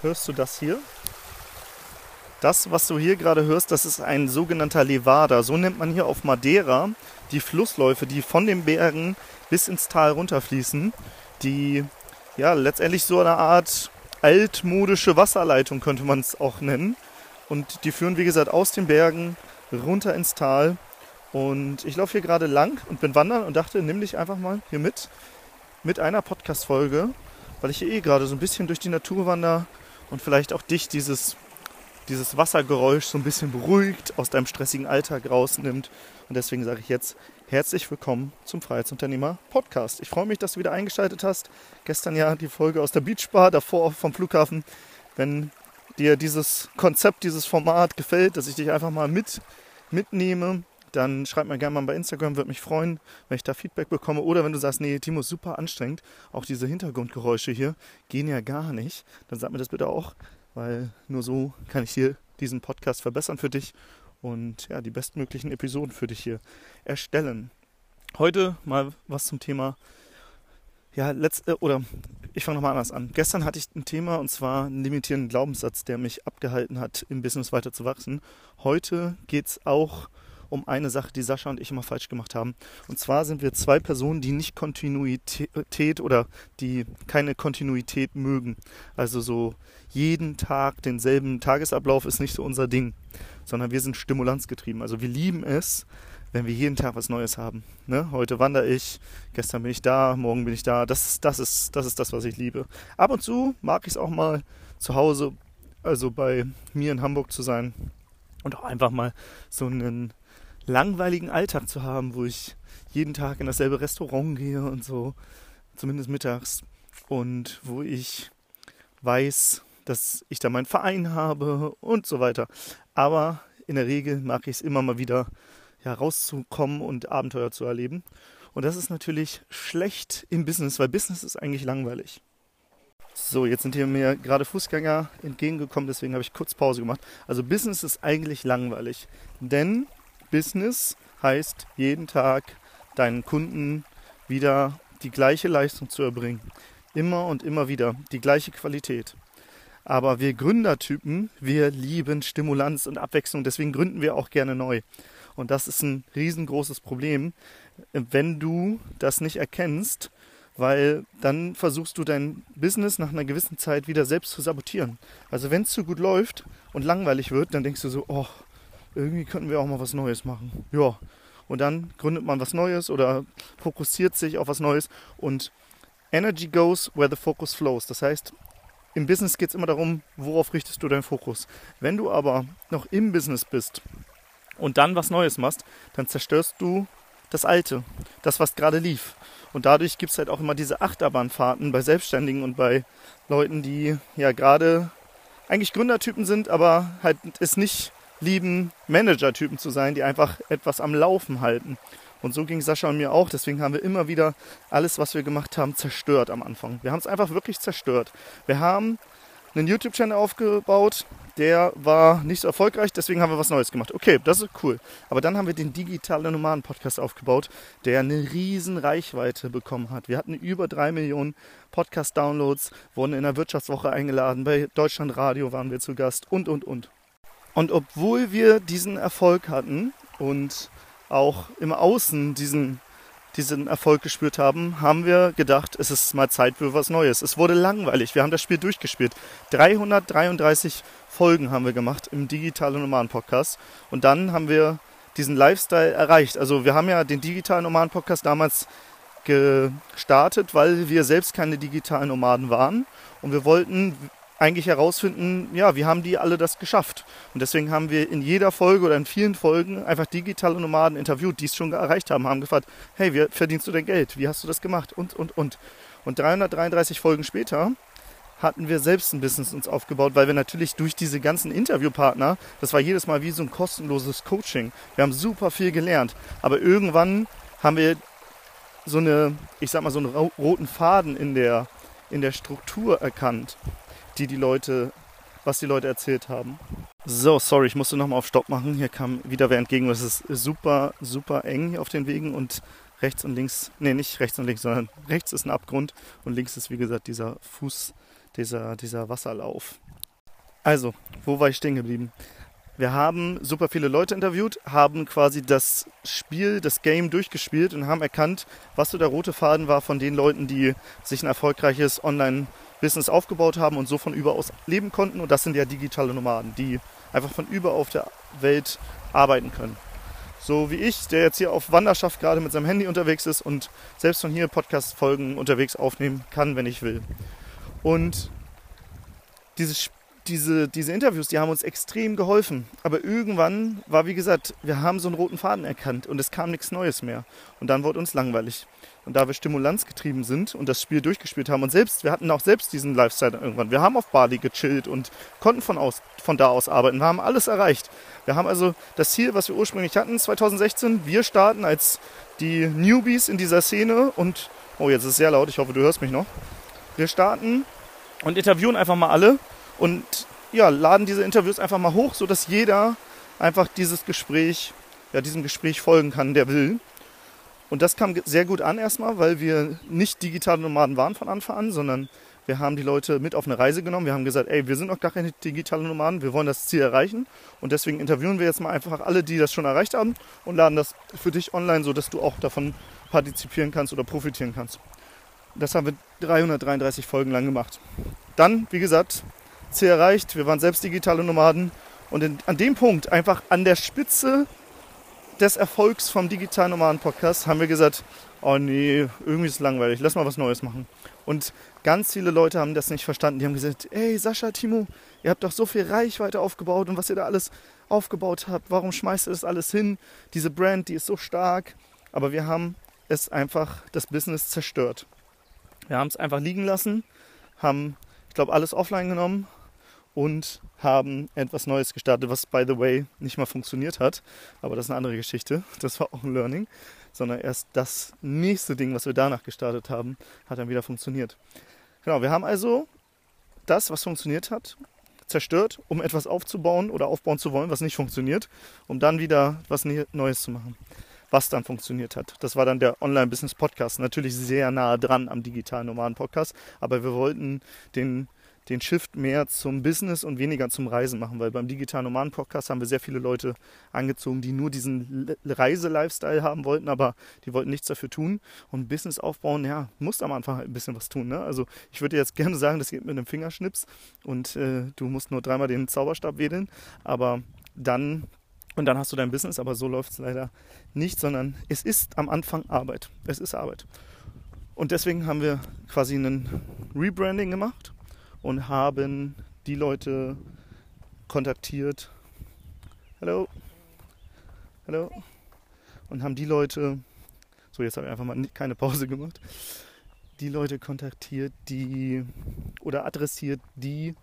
Hörst du das hier? Das, was du hier gerade hörst, das ist ein sogenannter Levada. So nennt man hier auf Madeira die Flussläufe, die von den Bergen bis ins Tal runterfließen, die ja letztendlich so eine Art altmodische Wasserleitung könnte man es auch nennen. Und die führen, wie gesagt, aus den Bergen runter ins Tal. Und ich laufe hier gerade lang und bin wandern und dachte, nimm dich einfach mal hier mit, mit einer Podcast-Folge, weil ich hier eh gerade so ein bisschen durch die Natur wandere und vielleicht auch dich dieses, dieses Wassergeräusch so ein bisschen beruhigt, aus deinem stressigen Alltag rausnimmt. Und deswegen sage ich jetzt herzlich willkommen zum Freiheitsunternehmer Podcast. Ich freue mich, dass du wieder eingeschaltet hast. Gestern ja die Folge aus der Beachbar, davor vom Flughafen. Wenn dir dieses Konzept, dieses Format gefällt, dass ich dich einfach mal mit, mitnehme, dann schreib mir gerne mal bei Instagram, würde mich freuen, wenn ich da Feedback bekomme. Oder wenn du sagst, nee, Timo super anstrengend, auch diese Hintergrundgeräusche hier gehen ja gar nicht, dann sag mir das bitte auch, weil nur so kann ich hier diesen Podcast verbessern für dich und ja, die bestmöglichen Episoden für dich hier erstellen. Heute mal was zum Thema, ja, letzte, äh, oder ich fange nochmal anders an. Gestern hatte ich ein Thema und zwar einen limitierenden Glaubenssatz, der mich abgehalten hat, im Business weiter zu wachsen. Heute geht es auch um eine Sache, die Sascha und ich immer falsch gemacht haben. Und zwar sind wir zwei Personen, die nicht Kontinuität oder die keine Kontinuität mögen. Also so jeden Tag denselben Tagesablauf ist nicht so unser Ding, sondern wir sind stimulanzgetrieben. Also wir lieben es, wenn wir jeden Tag was Neues haben. Ne? Heute wandere ich, gestern bin ich da, morgen bin ich da. Das, das, ist, das ist das, was ich liebe. Ab und zu mag ich es auch mal zu Hause, also bei mir in Hamburg zu sein und auch einfach mal so einen langweiligen Alltag zu haben, wo ich jeden Tag in dasselbe Restaurant gehe und so, zumindest mittags, und wo ich weiß, dass ich da meinen Verein habe und so weiter. Aber in der Regel mag ich es immer mal wieder ja, rauszukommen und Abenteuer zu erleben. Und das ist natürlich schlecht im Business, weil Business ist eigentlich langweilig. So, jetzt sind hier mir gerade Fußgänger entgegengekommen, deswegen habe ich kurz Pause gemacht. Also Business ist eigentlich langweilig, denn Business heißt jeden Tag deinen Kunden wieder die gleiche Leistung zu erbringen. Immer und immer wieder die gleiche Qualität. Aber wir Gründertypen, wir lieben Stimulanz und Abwechslung, deswegen gründen wir auch gerne neu. Und das ist ein riesengroßes Problem, wenn du das nicht erkennst, weil dann versuchst du dein Business nach einer gewissen Zeit wieder selbst zu sabotieren. Also wenn es zu gut läuft und langweilig wird, dann denkst du so, oh, irgendwie könnten wir auch mal was Neues machen. Ja. Und dann gründet man was Neues oder fokussiert sich auf was Neues und Energy goes where the focus flows. Das heißt, im Business geht es immer darum, worauf richtest du deinen Fokus. Wenn du aber noch im Business bist und dann was Neues machst, dann zerstörst du das Alte, das, was gerade lief. Und dadurch gibt es halt auch immer diese Achterbahnfahrten bei Selbstständigen und bei Leuten, die ja gerade eigentlich Gründertypen sind, aber halt es nicht lieben, Manager-Typen zu sein, die einfach etwas am Laufen halten. Und so ging Sascha und mir auch. Deswegen haben wir immer wieder alles, was wir gemacht haben, zerstört am Anfang. Wir haben es einfach wirklich zerstört. Wir haben einen YouTube-Channel aufgebaut, der war nicht so erfolgreich, deswegen haben wir was Neues gemacht. Okay, das ist cool. Aber dann haben wir den Digitale Nomaden Podcast aufgebaut, der eine riesen Reichweite bekommen hat. Wir hatten über drei Millionen Podcast-Downloads, wurden in der Wirtschaftswoche eingeladen, bei Deutschlandradio waren wir zu Gast und, und, und. Und obwohl wir diesen Erfolg hatten und auch im Außen diesen, diesen Erfolg gespürt haben, haben wir gedacht, es ist mal Zeit für was Neues. Es wurde langweilig. Wir haben das Spiel durchgespielt. 333 Folgen haben wir gemacht im Digitalen Nomaden Podcast. Und dann haben wir diesen Lifestyle erreicht. Also wir haben ja den Digitalen Nomaden Podcast damals gestartet, weil wir selbst keine digitalen Nomaden waren. Und wir wollten eigentlich herausfinden, ja, wie haben die alle das geschafft? Und deswegen haben wir in jeder Folge oder in vielen Folgen einfach digitale Nomaden interviewt, die es schon erreicht haben, haben gefragt, hey, wie verdienst du dein Geld? Wie hast du das gemacht? Und, und, und. Und 333 Folgen später hatten wir selbst ein Business uns aufgebaut, weil wir natürlich durch diese ganzen Interviewpartner, das war jedes Mal wie so ein kostenloses Coaching. Wir haben super viel gelernt. Aber irgendwann haben wir so eine, ich sag mal, so einen roten Faden in der, in der Struktur erkannt die die Leute, was die Leute erzählt haben. So, sorry, ich musste nochmal auf Stopp machen. Hier kam wieder wer entgegen. Es ist super, super eng hier auf den Wegen und rechts und links, nee, nicht rechts und links, sondern rechts ist ein Abgrund und links ist, wie gesagt, dieser Fuß, dieser, dieser Wasserlauf. Also, wo war ich stehen geblieben? Wir haben super viele Leute interviewt, haben quasi das Spiel, das Game durchgespielt und haben erkannt, was so der rote Faden war von den Leuten, die sich ein erfolgreiches Online-Business aufgebaut haben und so von überaus leben konnten. Und das sind ja digitale Nomaden, die einfach von überall auf der Welt arbeiten können. So wie ich, der jetzt hier auf Wanderschaft gerade mit seinem Handy unterwegs ist und selbst von hier Podcast-Folgen unterwegs aufnehmen kann, wenn ich will. Und dieses Spiel diese, diese Interviews, die haben uns extrem geholfen. Aber irgendwann war, wie gesagt, wir haben so einen roten Faden erkannt und es kam nichts Neues mehr. Und dann wurde uns langweilig. Und da wir stimulanzgetrieben sind und das Spiel durchgespielt haben und selbst, wir hatten auch selbst diesen Lifestyle irgendwann. Wir haben auf Bali gechillt und konnten von, aus, von da aus arbeiten. Wir haben alles erreicht. Wir haben also das Ziel, was wir ursprünglich hatten, 2016, wir starten als die Newbies in dieser Szene und, oh, jetzt ist es sehr laut, ich hoffe, du hörst mich noch. Wir starten und interviewen einfach mal alle und ja, laden diese Interviews einfach mal hoch, sodass jeder einfach dieses Gespräch, ja, diesem Gespräch folgen kann, der will. Und das kam sehr gut an erstmal, weil wir nicht digitale Nomaden waren von Anfang an, sondern wir haben die Leute mit auf eine Reise genommen. Wir haben gesagt, ey, wir sind noch gar keine digitale Nomaden, wir wollen das Ziel erreichen. Und deswegen interviewen wir jetzt mal einfach alle, die das schon erreicht haben und laden das für dich online, sodass du auch davon partizipieren kannst oder profitieren kannst. Das haben wir 333 Folgen lang gemacht. Dann, wie gesagt, Ziel erreicht. Wir waren selbst digitale Nomaden. Und in, an dem Punkt, einfach an der Spitze des Erfolgs vom Digitalen Nomaden Podcast, haben wir gesagt, oh nee, irgendwie ist es langweilig, lass mal was Neues machen. Und ganz viele Leute haben das nicht verstanden. Die haben gesagt, ey Sascha, Timo, ihr habt doch so viel Reichweite aufgebaut und was ihr da alles aufgebaut habt, warum schmeißt ihr das alles hin? Diese Brand, die ist so stark. Aber wir haben es einfach, das Business zerstört. Wir haben es einfach liegen lassen, haben, ich glaube, alles offline genommen, und haben etwas Neues gestartet, was by the way nicht mal funktioniert hat. Aber das ist eine andere Geschichte. Das war auch ein Learning. Sondern erst das nächste Ding, was wir danach gestartet haben, hat dann wieder funktioniert. Genau, wir haben also das, was funktioniert hat, zerstört, um etwas aufzubauen oder aufbauen zu wollen, was nicht funktioniert, um dann wieder was Neues zu machen, was dann funktioniert hat. Das war dann der Online-Business-Podcast, natürlich sehr nah dran am digitalen normalen Podcast, aber wir wollten den den Shift mehr zum Business und weniger zum Reisen machen, weil beim Digital Nomaden Podcast haben wir sehr viele Leute angezogen, die nur diesen Reise-Lifestyle haben wollten, aber die wollten nichts dafür tun. Und Business aufbauen, ja, musst am Anfang ein bisschen was tun. Ne? Also ich würde jetzt gerne sagen, das geht mit einem Fingerschnips und äh, du musst nur dreimal den Zauberstab wedeln, aber dann und dann hast du dein Business, aber so läuft es leider nicht, sondern es ist am Anfang Arbeit. Es ist Arbeit. Und deswegen haben wir quasi einen Rebranding gemacht und haben die Leute kontaktiert. Hallo. Hallo. Und haben die Leute, so jetzt habe ich einfach mal keine Pause gemacht, die Leute kontaktiert, die oder adressiert, die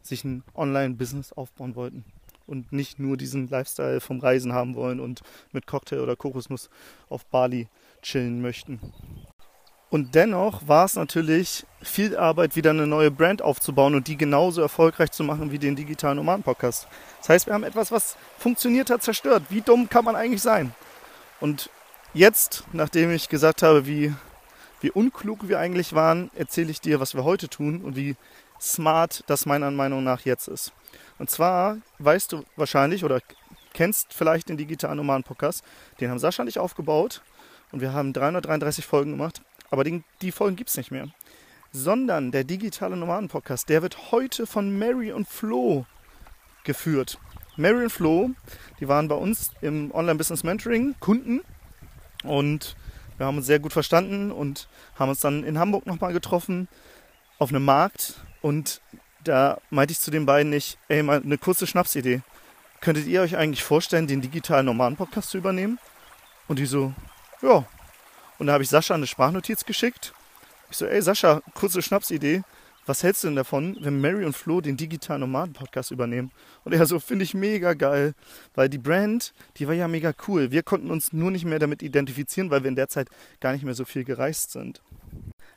sich ein Online-Business aufbauen wollten und nicht nur diesen Lifestyle vom Reisen haben wollen und mit Cocktail oder Kokosnuss auf Bali chillen möchten. Und dennoch war es natürlich viel Arbeit, wieder eine neue Brand aufzubauen und die genauso erfolgreich zu machen wie den digitalen Nomaden Podcast. Das heißt, wir haben etwas, was funktioniert hat, zerstört. Wie dumm kann man eigentlich sein? Und jetzt, nachdem ich gesagt habe, wie, wie unklug wir eigentlich waren, erzähle ich dir, was wir heute tun und wie smart das meiner Meinung nach jetzt ist. Und zwar weißt du wahrscheinlich oder kennst vielleicht den digitalen Nomaden Podcast. Den haben Sascha und ich aufgebaut und wir haben 333 Folgen gemacht. Aber den, die Folgen gibt es nicht mehr. Sondern der digitale Nomaden-Podcast, der wird heute von Mary und Flo geführt. Mary und Flo, die waren bei uns im Online-Business Mentoring Kunden und wir haben uns sehr gut verstanden und haben uns dann in Hamburg nochmal getroffen auf einem Markt und da meinte ich zu den beiden nicht, ey, mal eine kurze Schnapsidee. Könntet ihr euch eigentlich vorstellen, den digitalen Nomaden-Podcast zu übernehmen? Und die so, ja, und da habe ich Sascha eine Sprachnotiz geschickt. Ich so, ey Sascha, kurze Schnapsidee. Was hältst du denn davon, wenn Mary und Flo den digitalen Nomaden-Podcast übernehmen? Und er so, finde ich mega geil, weil die Brand, die war ja mega cool. Wir konnten uns nur nicht mehr damit identifizieren, weil wir in der Zeit gar nicht mehr so viel gereist sind.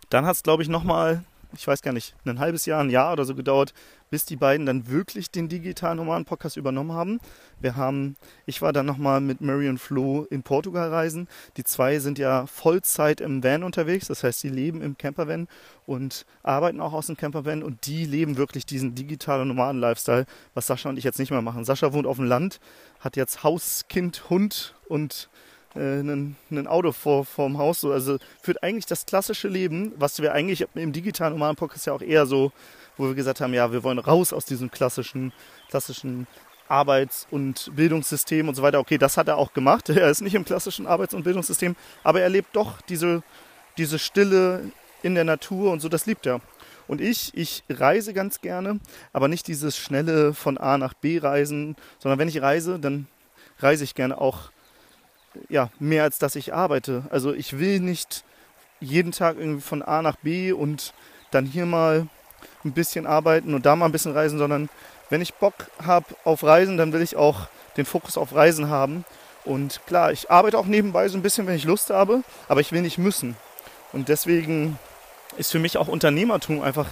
Dann hat es, glaube ich, nochmal ich weiß gar nicht, ein halbes Jahr, ein Jahr oder so gedauert, bis die beiden dann wirklich den digitalen normalen Podcast übernommen haben. Wir haben, ich war dann nochmal mit Mary und Flo in Portugal reisen. Die zwei sind ja Vollzeit im Van unterwegs, das heißt, sie leben im Campervan und arbeiten auch aus dem Campervan und die leben wirklich diesen digitalen normalen Lifestyle, was Sascha und ich jetzt nicht mehr machen. Sascha wohnt auf dem Land, hat jetzt Haus, Kind, Hund und äh, ein, Auto vor vorm Haus. So. Also führt eigentlich das klassische Leben, was wir eigentlich im digitalen normalen Podcast ja auch eher so, wo wir gesagt haben, ja, wir wollen raus aus diesem klassischen, klassischen Arbeits- und Bildungssystem und so weiter. Okay, das hat er auch gemacht. Er ist nicht im klassischen Arbeits- und Bildungssystem, aber er lebt doch diese, diese Stille in der Natur und so, das liebt er. Und ich, ich reise ganz gerne, aber nicht dieses schnelle von A nach B reisen, sondern wenn ich reise, dann reise ich gerne auch ja, mehr als dass ich arbeite. Also ich will nicht jeden Tag irgendwie von A nach B und dann hier mal ein bisschen arbeiten und da mal ein bisschen reisen, sondern wenn ich Bock habe auf Reisen, dann will ich auch den Fokus auf Reisen haben. Und klar, ich arbeite auch nebenbei so ein bisschen, wenn ich Lust habe, aber ich will nicht müssen. Und deswegen ist für mich auch Unternehmertum einfach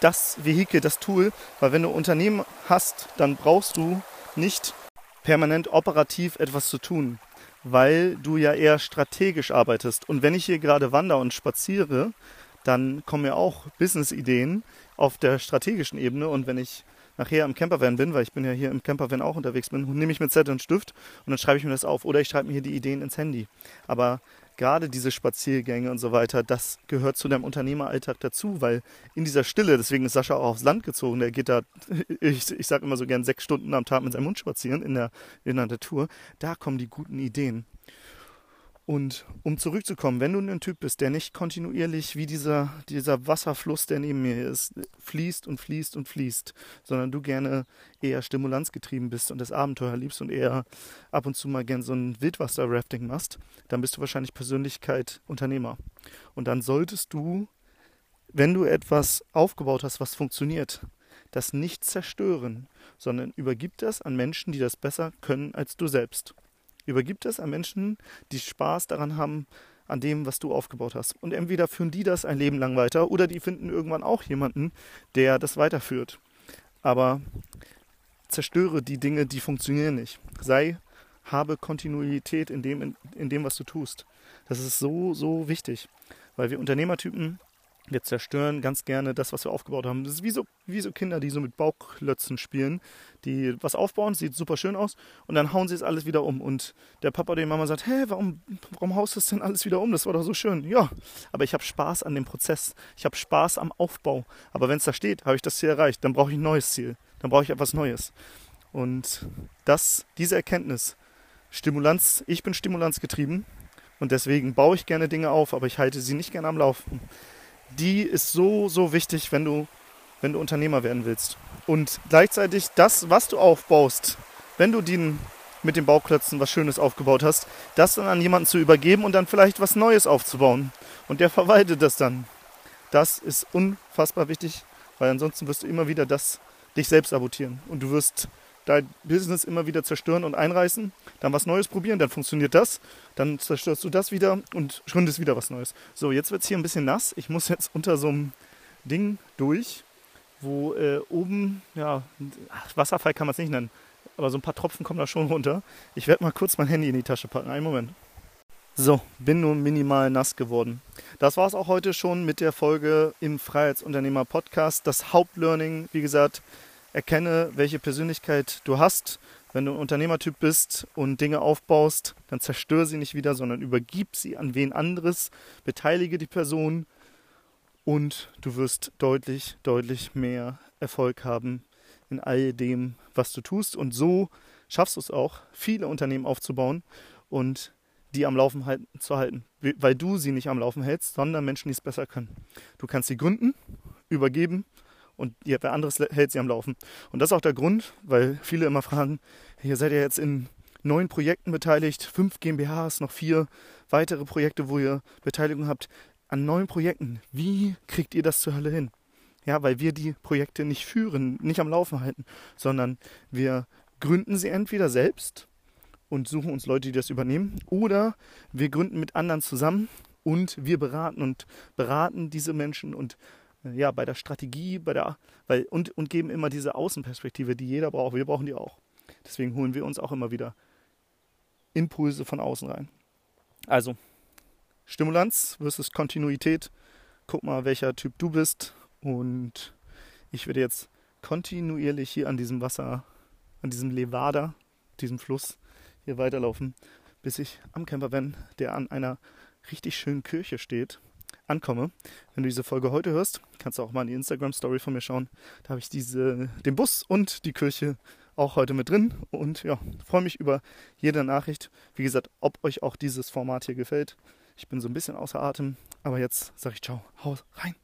das Vehikel, das Tool, weil wenn du Unternehmen hast, dann brauchst du nicht permanent operativ etwas zu tun, weil du ja eher strategisch arbeitest. Und wenn ich hier gerade wandere und spaziere, dann kommen mir auch Business-Ideen auf der strategischen Ebene. Und wenn ich nachher im Campervan bin, weil ich bin ja hier im Campervan auch unterwegs bin, nehme ich mir Zettel und Stift und dann schreibe ich mir das auf. Oder ich schreibe mir hier die Ideen ins Handy. Aber gerade diese Spaziergänge und so weiter, das gehört zu deinem Unternehmeralltag dazu, weil in dieser Stille, deswegen ist Sascha auch aufs Land gezogen, der geht da, ich, ich sage immer so gern sechs Stunden am Tag mit seinem Hund spazieren in der, in der Natur, da kommen die guten Ideen. Und um zurückzukommen, wenn du ein Typ bist, der nicht kontinuierlich wie dieser, dieser Wasserfluss, der neben mir ist, fließt und fließt und fließt, sondern du gerne eher stimulanzgetrieben bist und das Abenteuer liebst und eher ab und zu mal gern so ein Wildwasser-Rafting machst, dann bist du wahrscheinlich Persönlichkeit Unternehmer. Und dann solltest du, wenn du etwas aufgebaut hast, was funktioniert, das nicht zerstören, sondern übergib das an Menschen, die das besser können als du selbst. Übergib das an Menschen, die Spaß daran haben, an dem, was du aufgebaut hast. Und entweder führen die das ein Leben lang weiter oder die finden irgendwann auch jemanden, der das weiterführt. Aber zerstöre die Dinge, die funktionieren nicht. Sei, habe Kontinuität in dem, in, in dem, was du tust. Das ist so, so wichtig. Weil wir Unternehmertypen wir zerstören ganz gerne das, was wir aufgebaut haben. Das ist wie so, wie so Kinder, die so mit Bauklötzen spielen, die was aufbauen, sieht super schön aus und dann hauen sie es alles wieder um. Und der Papa oder die Mama sagt, hä, warum, warum haust du es denn alles wieder um? Das war doch so schön. Ja, aber ich habe Spaß an dem Prozess. Ich habe Spaß am Aufbau. Aber wenn es da steht, habe ich das Ziel erreicht. Dann brauche ich ein neues Ziel. Dann brauche ich etwas Neues. Und das, diese Erkenntnis, Stimulanz, ich bin stimulanzgetrieben und deswegen baue ich gerne Dinge auf, aber ich halte sie nicht gerne am Laufen die ist so, so wichtig, wenn du, wenn du Unternehmer werden willst. Und gleichzeitig das, was du aufbaust, wenn du den, mit den Bauklötzen was Schönes aufgebaut hast, das dann an jemanden zu übergeben und dann vielleicht was Neues aufzubauen. Und der verwaltet das dann. Das ist unfassbar wichtig, weil ansonsten wirst du immer wieder das dich selbst sabotieren. Und du wirst dein Business immer wieder zerstören und einreißen, dann was Neues probieren, dann funktioniert das, dann zerstörst du das wieder und gründest wieder was Neues. So, jetzt wird es hier ein bisschen nass. Ich muss jetzt unter so einem Ding durch, wo äh, oben, ja, Wasserfall kann man es nicht nennen, aber so ein paar Tropfen kommen da schon runter. Ich werde mal kurz mein Handy in die Tasche packen. Einen Moment. So, bin nur minimal nass geworden. Das war es auch heute schon mit der Folge im Freiheitsunternehmer Podcast. Das Hauptlearning, wie gesagt, erkenne, welche Persönlichkeit du hast. Wenn du ein Unternehmertyp bist und Dinge aufbaust, dann zerstöre sie nicht wieder, sondern übergib sie an wen anderes, beteilige die Person und du wirst deutlich, deutlich mehr Erfolg haben in all dem, was du tust. Und so schaffst du es auch, viele Unternehmen aufzubauen und die am Laufen halten, zu halten, weil du sie nicht am Laufen hältst, sondern Menschen, die es besser können. Du kannst sie gründen, übergeben und wer anderes hält sie am Laufen. Und das ist auch der Grund, weil viele immer fragen, ihr seid ja jetzt in neun Projekten beteiligt, fünf GmbHs, noch vier weitere Projekte, wo ihr Beteiligung habt. An neun Projekten, wie kriegt ihr das zur Hölle hin? Ja, weil wir die Projekte nicht führen, nicht am Laufen halten, sondern wir gründen sie entweder selbst und suchen uns Leute, die das übernehmen, oder wir gründen mit anderen zusammen und wir beraten und beraten diese Menschen und ja, bei der Strategie, bei der, weil, und, und geben immer diese Außenperspektive, die jeder braucht. Wir brauchen die auch. Deswegen holen wir uns auch immer wieder Impulse von außen rein. Also, Stimulanz versus Kontinuität. Guck mal, welcher Typ du bist. Und ich werde jetzt kontinuierlich hier an diesem Wasser, an diesem Levada, diesem Fluss, hier weiterlaufen, bis ich am Campervan, der an einer richtig schönen Kirche steht, ankomme. Wenn du diese Folge heute hörst, kannst du auch mal in die Instagram-Story von mir schauen. Da habe ich diese, den Bus und die Kirche auch heute mit drin. Und ja, freue mich über jede Nachricht. Wie gesagt, ob euch auch dieses Format hier gefällt. Ich bin so ein bisschen außer Atem, aber jetzt sage ich ciao, haus rein.